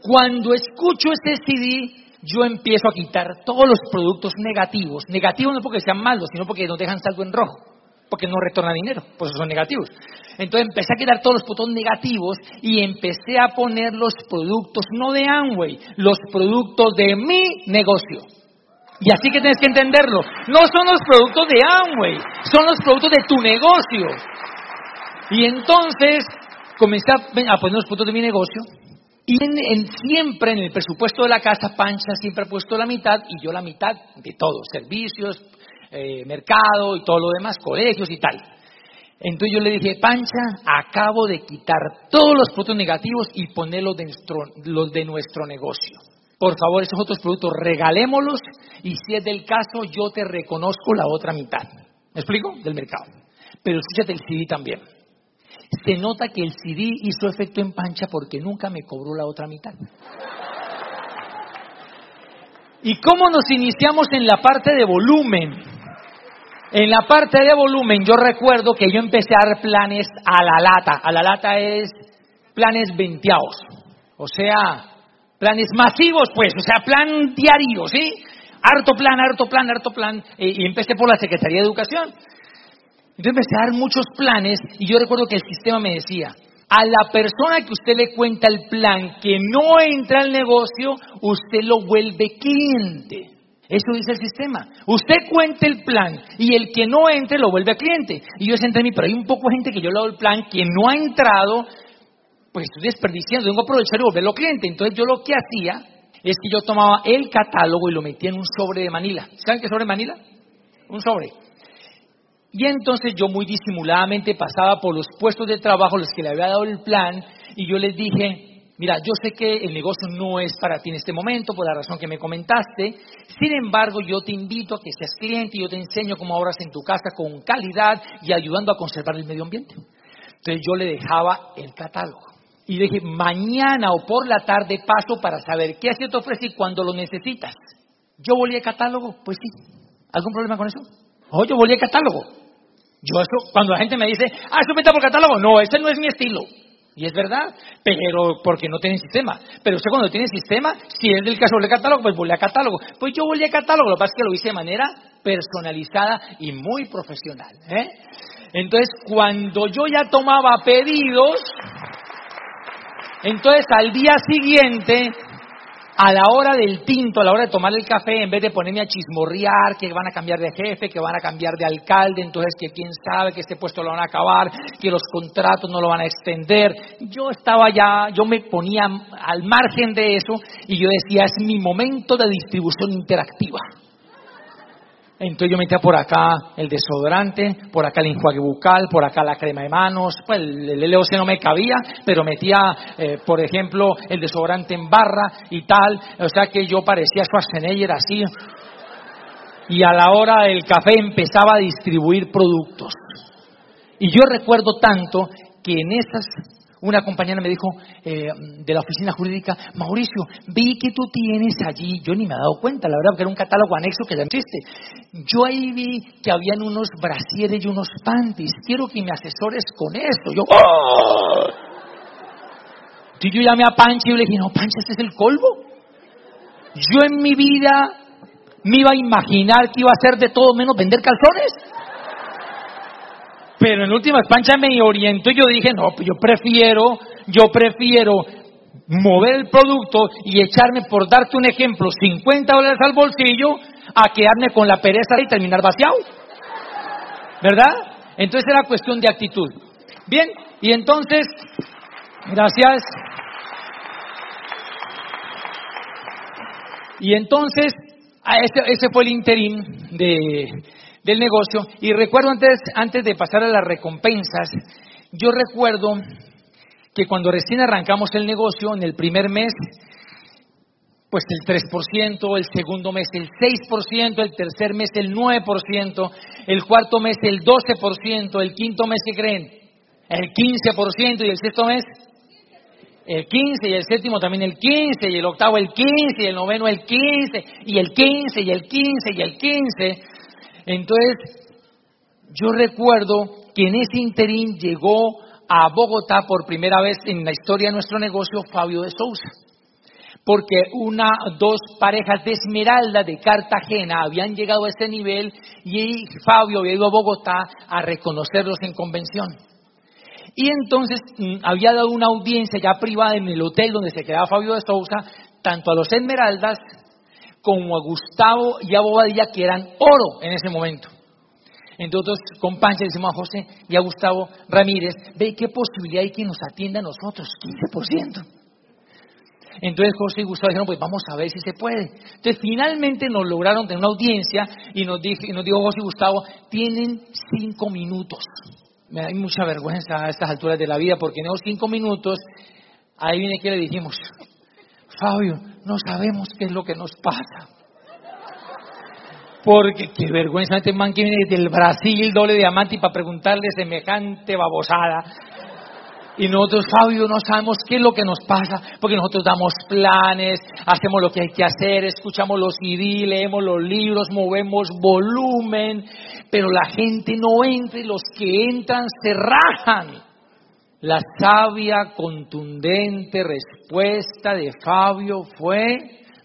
Cuando escucho ese CD, yo empiezo a quitar todos los productos negativos. Negativos no porque sean malos, sino porque nos dejan saldo en rojo porque no retorna dinero, pues son negativos. Entonces empecé a quitar todos los puntos negativos y empecé a poner los productos, no de Amway, los productos de mi negocio. Y así que tienes que entenderlo. No son los productos de Amway, son los productos de tu negocio. Y entonces comencé a poner los productos de mi negocio. Y en, siempre en el presupuesto de la casa, Pancha siempre ha puesto la mitad y yo la mitad de todo, servicios, eh, mercado y todo lo demás, colegios y tal. Entonces yo le dije, Pancha, acabo de quitar todos los productos negativos y poner los de los de nuestro negocio. Por favor, esos otros productos regalémoslos y si es del caso, yo te reconozco la otra mitad. ¿Me explico? Del mercado. Pero escúchate el CD también. Se nota que el CD hizo efecto en Pancha porque nunca me cobró la otra mitad. ¿Y cómo nos iniciamos en la parte de volumen? En la parte de volumen, yo recuerdo que yo empecé a dar planes a la lata. A la lata es planes venteados. O sea, planes masivos, pues. O sea, plan diario, ¿sí? Harto plan, harto plan, harto plan. y empecé por la Secretaría de Educación. Entonces empecé a dar muchos planes y yo recuerdo que el sistema me decía, a la persona que usted le cuenta el plan que no entra al negocio, usted lo vuelve cliente. Eso dice el sistema. Usted cuente el plan y el que no entre lo vuelve a cliente. Y yo senté a mí, pero hay un poco de gente que yo le doy el plan que no ha entrado, pues estoy desperdiciando, tengo que aprovechar y volverlo cliente. Entonces yo lo que hacía es que yo tomaba el catálogo y lo metía en un sobre de Manila. ¿Saben qué sobre Manila? Un sobre. Y entonces yo muy disimuladamente pasaba por los puestos de trabajo los que le había dado el plan y yo les dije, mira, yo sé que el negocio no es para ti en este momento por la razón que me comentaste, sin embargo yo te invito a que seas cliente y yo te enseño cómo ahorras en tu casa con calidad y ayudando a conservar el medio ambiente. Entonces yo le dejaba el catálogo. Y dije, mañana o por la tarde paso para saber qué así te ofrece y cuándo lo necesitas. Yo volví el catálogo, pues sí. ¿Algún problema con eso? Oh, yo volví el catálogo. Yo eso, cuando la gente me dice, ah, eso venta por catálogo, no, ese no es mi estilo. Y es verdad, pero porque no tienen sistema. Pero usted cuando tiene sistema, si es del caso de catálogo, pues volví a catálogo. Pues yo volví a catálogo, lo que pasa es que lo hice de manera personalizada y muy profesional. ¿eh? Entonces, cuando yo ya tomaba pedidos, entonces al día siguiente a la hora del tinto, a la hora de tomar el café, en vez de ponerme a chismorrear que van a cambiar de jefe, que van a cambiar de alcalde, entonces que quién sabe que este puesto lo van a acabar, que los contratos no lo van a extender, yo estaba ya, yo me ponía al margen de eso y yo decía, es mi momento de distribución interactiva. Entonces yo metía por acá el desodorante, por acá el enjuague bucal, por acá la crema de manos, pues el, el no me cabía, pero metía, eh, por ejemplo, el desodorante en barra y tal, o sea que yo parecía Schwarzenegger así. y a la hora del café empezaba a distribuir productos. Y yo recuerdo tanto que en esas una compañera me dijo eh, de la oficina jurídica, Mauricio, vi que tú tienes allí, yo ni me he dado cuenta, la verdad, porque era un catálogo anexo que ya existe. Yo ahí vi que habían unos brasieres y unos panties, quiero que me asesores con esto. Yo, ¡Oh! Y yo llamé a Pancha y le dije, no, Pancha, este es el colmo. Yo en mi vida me iba a imaginar que iba a hacer de todo menos vender calzones. Pero en última Pancha me orientó y yo dije, no, pues yo prefiero, yo prefiero mover el producto y echarme, por darte un ejemplo, 50 dólares al bolsillo a quedarme con la pereza y terminar vaciado. ¿Verdad? Entonces era cuestión de actitud. Bien, y entonces, gracias. Y entonces, ese, ese fue el interín de, del negocio. Y recuerdo antes, antes de pasar a las recompensas, yo recuerdo que cuando recién arrancamos el negocio, en el primer mes, pues el 3%, el segundo mes el 6%, el tercer mes el 9%, el cuarto mes el 12%, el quinto mes, ¿qué creen? El 15% y el sexto mes el 15 y el séptimo también el 15 y el octavo el 15 y el noveno el 15 y el 15 y el 15 y el 15 entonces, yo recuerdo que en ese interín llegó a Bogotá por primera vez en la historia de nuestro negocio Fabio de Sousa. Porque una, dos parejas de Esmeralda de Cartagena habían llegado a ese nivel y Fabio había ido a Bogotá a reconocerlos en convención. Y entonces mm, había dado una audiencia ya privada en el hotel donde se quedaba Fabio de Sousa, tanto a los Esmeraldas como a Gustavo y a Bobadilla, que eran oro en ese momento. Entonces, con Pancha decimos a José y a Gustavo Ramírez, ve qué posibilidad hay que nos atienda a nosotros, 15%. Entonces José y Gustavo dijeron, pues vamos a ver si se puede. Entonces finalmente nos lograron tener una audiencia y nos, dijo, y nos dijo José y Gustavo, tienen cinco minutos. Me da mucha vergüenza a estas alturas de la vida porque en esos cinco minutos, ahí viene que le dijimos, Fabio, no sabemos qué es lo que nos pasa. Porque qué vergüenza este man que viene del Brasil, doble diamante, y para preguntarle semejante babosada. Y nosotros, Fabio, no sabemos qué es lo que nos pasa, porque nosotros damos planes, hacemos lo que hay que hacer, escuchamos los CD, leemos los libros, movemos volumen, pero la gente no entra y los que entran se rajan. La sabia, contundente respuesta de Fabio fue,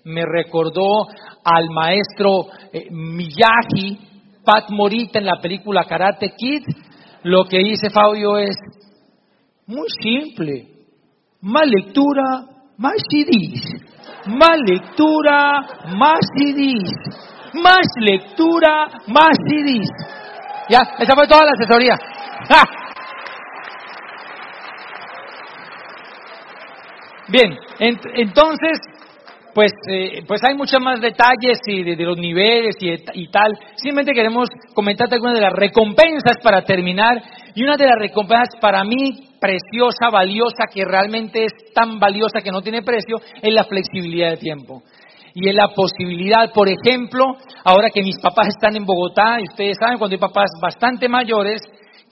me recordó al maestro eh, Miyagi, Pat Morita en la película Karate Kid, lo que dice Fabio es muy simple, más lectura, más CDs, más lectura, más CDs, más lectura, más CDs. Ya, esa fue toda la asesoría. Bien, entonces, pues, eh, pues hay muchos más detalles y de, los niveles y, y, tal. Simplemente queremos comentarte algunas de las recompensas para terminar. Y una de las recompensas para mí preciosa, valiosa, que realmente es tan valiosa que no tiene precio, es la flexibilidad de tiempo. Y es la posibilidad, por ejemplo, ahora que mis papás están en Bogotá, y ustedes saben, cuando hay papás bastante mayores,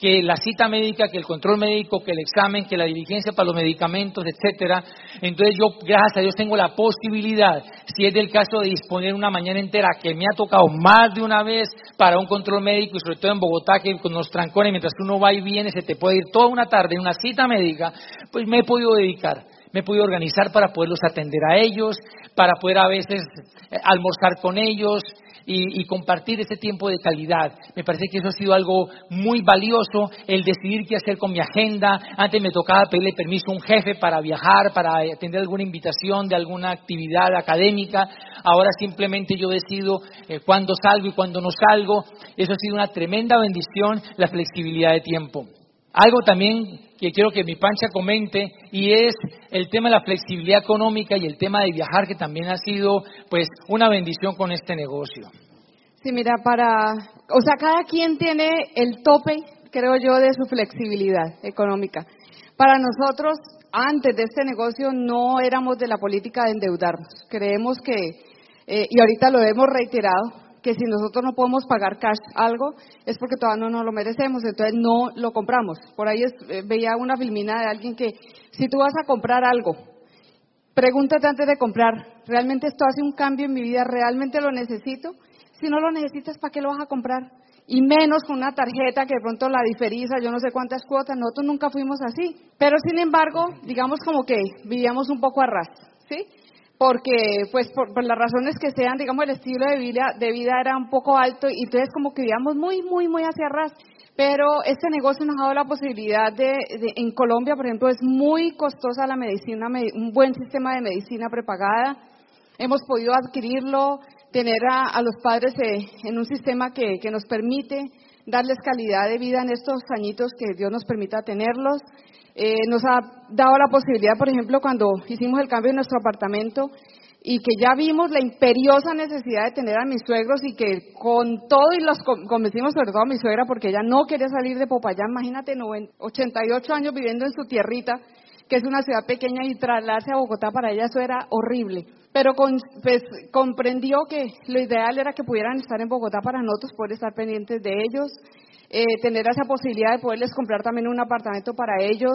que la cita médica, que el control médico, que el examen, que la diligencia para los medicamentos, etcétera. Entonces yo, gracias a Dios, tengo la posibilidad, si es del caso de disponer una mañana entera, que me ha tocado más de una vez para un control médico y sobre todo en Bogotá, que con los trancones, mientras uno va y viene, se te puede ir toda una tarde en una cita médica, pues me he podido dedicar me he podido organizar para poderlos atender a ellos, para poder a veces eh, almorzar con ellos, y, compartir ese tiempo de calidad. Me parece que eso ha sido algo muy valioso, el decidir qué hacer con mi agenda. Antes me tocaba pedirle permiso a un jefe para viajar, para atender alguna invitación de alguna actividad académica. Ahora simplemente yo decido eh, cuándo salgo y cuándo no salgo. Eso ha sido una tremenda bendición, la flexibilidad de tiempo. Algo también que quiero que mi pancha comente y es el tema de la flexibilidad económica y el tema de viajar que también ha sido pues una bendición con este negocio. Sí, mira, para, o sea, cada quien tiene el tope, creo yo, de su flexibilidad económica. Para nosotros, antes de este negocio, no éramos de la política de endeudarnos. Creemos que, eh, y ahorita lo hemos reiterado, que si nosotros no podemos pagar cash algo es porque todavía no nos lo merecemos, entonces no lo compramos. Por ahí eh, veía una filmina de alguien que si tú vas a comprar algo, pregúntate antes de comprar, ¿realmente esto hace un cambio en mi vida? ¿Realmente lo necesito? Si no lo necesitas, ¿para qué lo vas a comprar? Y menos con una tarjeta que de pronto la diferiza, yo no sé cuántas cuotas, nosotros nunca fuimos así. Pero sin embargo, digamos como que vivíamos un poco a ras, ¿sí? Porque pues por, las razones que sean, digamos, el estilo de vida, de vida era un poco alto y entonces como que vivíamos muy, muy, muy hacia ras. Pero este negocio nos ha dado la posibilidad de, en Colombia, por ejemplo, es muy costosa la medicina, un buen sistema de medicina prepagada. Hemos podido adquirirlo, tener a, los padres eh, en un sistema que, que nos permite darles calidad de vida en estos añitos que Dios nos permita tenerlos. Eh, nos ha dado la posibilidad, por ejemplo, cuando hicimos el cambio en nuestro apartamento y que ya vimos la imperiosa necesidad de tener a mis suegros y que con todo y los convencimos, sobre todo a mi suegra, porque ella no quería salir de Popayán, imagínate, 88 años viviendo en su tierrita, que es una ciudad pequeña, y trasladarse a Bogotá para ella eso era horrible. Pero con, pues, comprendió que lo ideal era que pudieran estar en Bogotá para nosotros, poder estar pendientes de ellos. Eh, tener esa posibilidad de poderles comprar también un apartamento para ellos,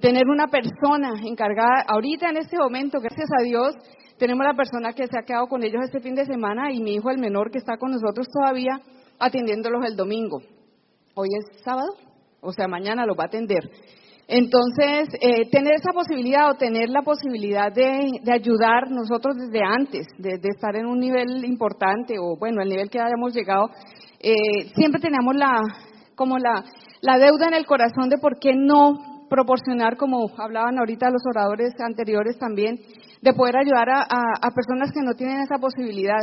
tener una persona encargada, ahorita en este momento, gracias a Dios, tenemos la persona que se ha quedado con ellos este fin de semana y mi hijo el menor que está con nosotros todavía atendiéndolos el domingo. Hoy es sábado, o sea, mañana los va a atender. Entonces, eh, tener esa posibilidad o tener la posibilidad de, ayudar nosotros desde antes, de, estar en un nivel importante o bueno, el nivel que hayamos llegado, eh, siempre teníamos la, como la, la deuda en el corazón de por qué no proporcionar, como hablaban ahorita los oradores anteriores también, de poder ayudar a, personas que no tienen esa posibilidad.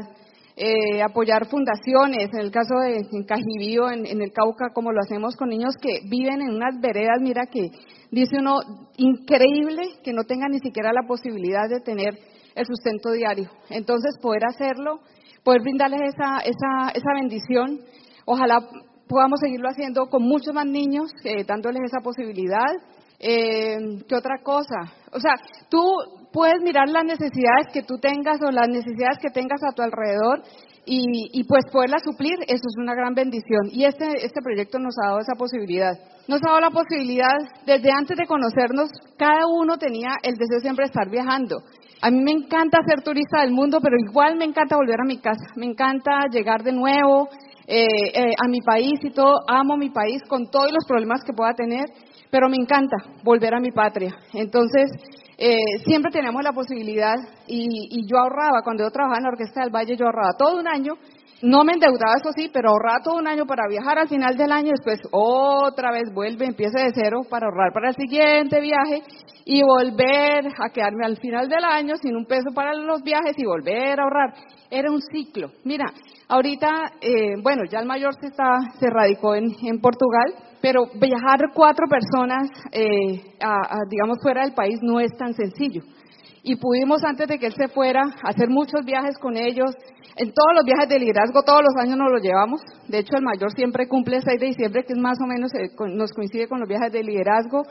Eh, apoyar fundaciones, en el caso de en Cajibío, en, el Cauca, como lo hacemos con niños que viven en unas veredas, mira que dice uno, increíble que no tengan ni siquiera la posibilidad de tener el sustento diario. Entonces, poder hacerlo, poder brindarles esa, esa, esa bendición, ojalá podamos seguirlo haciendo con muchos más niños, eh, dándoles esa posibilidad. Eh, ¿Qué otra cosa? O sea, tú puedes mirar las necesidades que tú tengas o las necesidades que tengas a tu alrededor y, y, pues poderlas suplir, eso es una gran bendición. Y este, este proyecto nos ha dado esa posibilidad. Nos ha dado la posibilidad, desde antes de conocernos, cada uno tenía el deseo siempre de estar viajando. A mí me encanta ser turista del mundo, pero igual me encanta volver a mi casa. Me encanta llegar de nuevo, eh, eh, a mi país y todo, amo mi país con todos los problemas que pueda tener, pero me encanta volver a mi patria. Entonces, eh, siempre teníamos la posibilidad y, yo ahorraba, cuando yo trabajaba en la Orquesta del Valle, yo ahorraba todo un año, no me endeudaba, eso sí, pero ahorraba todo un año para viajar al final del año, después otra vez vuelve, empieza de cero para ahorrar para el siguiente viaje y volver a quedarme al final del año sin un peso para los viajes y volver a ahorrar. Era un ciclo. Mira, Ahorita, eh, bueno, ya el mayor se, está, se radicó en, Portugal, pero viajar cuatro personas, eh, digamos, fuera del país no es tan sencillo. Y pudimos, antes de que él se fuera, hacer muchos viajes con ellos. En todos los viajes de liderazgo, todos los años nos los llevamos. De hecho, el mayor siempre cumple el 6 de diciembre, que es más o menos, eh, nos coincide con los viajes de liderazgo.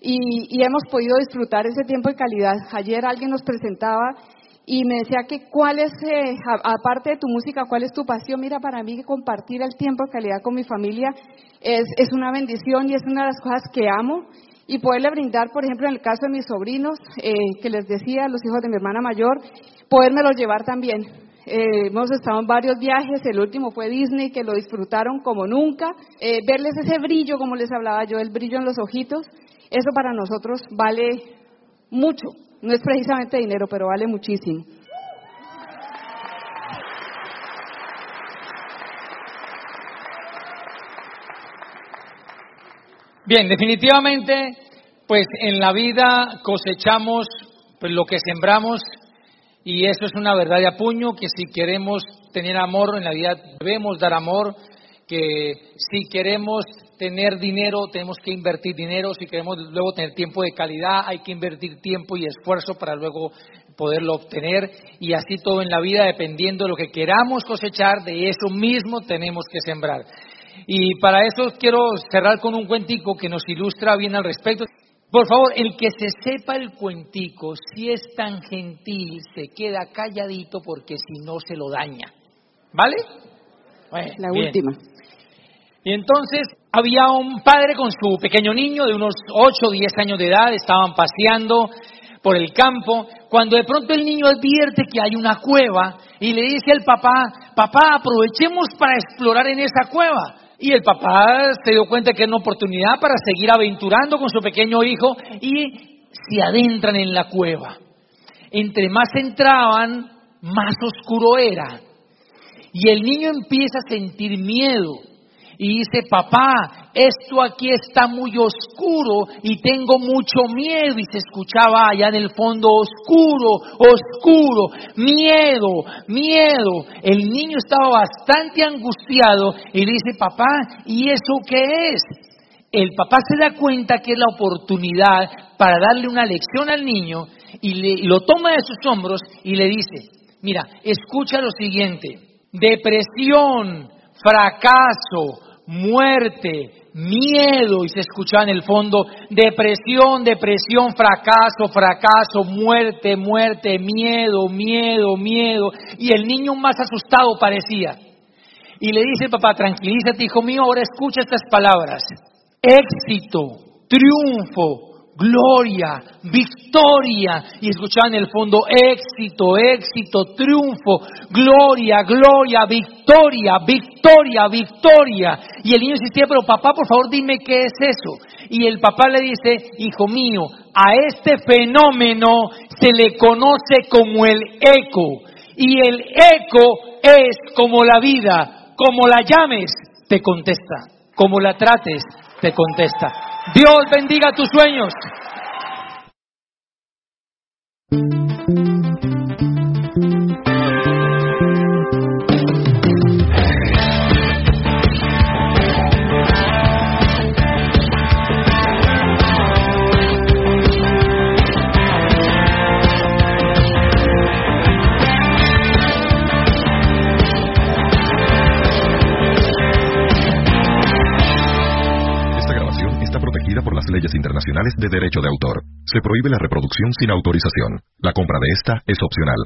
Y, y hemos podido disfrutar ese tiempo de calidad. Ayer alguien nos presentaba y me decía que cuál es, eh, aparte de tu música, cuál es tu pasión. Mira, para mí compartir el tiempo de calidad con mi familia es, una bendición y es una de las cosas que amo. Y poderle brindar, por ejemplo, en el caso de mis sobrinos, eh, que les decía, los hijos de mi hermana mayor, podérmelos llevar también. Eh, hemos estado en varios viajes, el último fue Disney, que lo disfrutaron como nunca. verles ese brillo, como les hablaba yo, el brillo en los ojitos, eso para nosotros vale mucho. No es precisamente dinero, pero vale muchísimo. Bien, definitivamente, pues en la vida cosechamos pues, lo que sembramos y eso es una verdad de apuño, que si queremos tener amor en la vida debemos dar amor, que si queremos tener dinero, tenemos que invertir dinero, si queremos luego tener tiempo de calidad, hay que invertir tiempo y esfuerzo para luego poderlo obtener y así todo en la vida, dependiendo de lo que queramos cosechar, de eso mismo tenemos que sembrar. Y para eso quiero cerrar con un cuentico que nos ilustra bien al respecto. Por favor, el que se sepa el cuentico, si es tan gentil, se queda calladito porque si no se lo daña. ¿Vale? la última. Y entonces había un padre con su pequeño niño de unos 8 o 10 años de edad, estaban paseando por el campo, cuando de pronto el niño advierte que hay una cueva y le dice al papá, papá, aprovechemos para explorar en esa cueva. Y el papá se dio cuenta que era una oportunidad para seguir aventurando con su pequeño hijo y se adentran en la cueva. Entre más entraban, más oscuro era. Y el niño empieza a sentir miedo y dice, papá, esto aquí está muy oscuro y tengo mucho miedo. Y se escuchaba allá en el fondo, oscuro, oscuro, miedo, miedo. El niño estaba bastante angustiado y le dice, papá, ¿y eso qué es? El papá se da cuenta que es la oportunidad para darle una lección al niño y lo toma de sus hombros y le dice, mira, escucha lo siguiente, depresión, fracaso, muerte, miedo, y se escuchaba en el fondo, depresión, depresión, fracaso, fracaso, muerte, muerte, miedo, miedo, miedo, y el niño más asustado parecía. Y le dice, papá, tranquilízate, hijo mío, ahora escucha estas palabras. Éxito, triunfo, gloria, victoria. Y escuchaban en el fondo éxito, éxito, triunfo, gloria, gloria, victoria, victoria, victoria. Y el niño insistía, pero papá, por favor, dime qué es eso. Y el papá le dice, hijo mío, a este fenómeno se le conoce como el eco. Y el eco es como la vida, como la llames, te contesta. Como la trates, te contesta. Dios bendiga tus sueños. De derecho de autor. Se prohíbe la reproducción sin autorización. La compra de esta es opcional.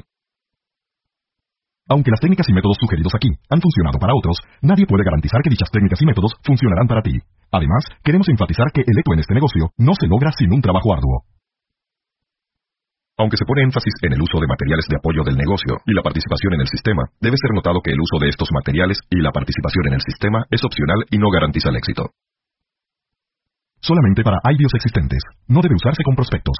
Aunque las técnicas y métodos sugeridos aquí han funcionado para otros, nadie puede garantizar que dichas técnicas y métodos funcionarán para ti. Además, queremos enfatizar que el eco en este negocio no se logra sin un trabajo arduo. Aunque se pone énfasis en el uso de materiales de apoyo del negocio y la participación en el sistema, debe ser notado que el uso de estos materiales y la participación en el sistema es opcional y no garantiza el éxito solamente para iBios existentes. No debe usarse con prospectos.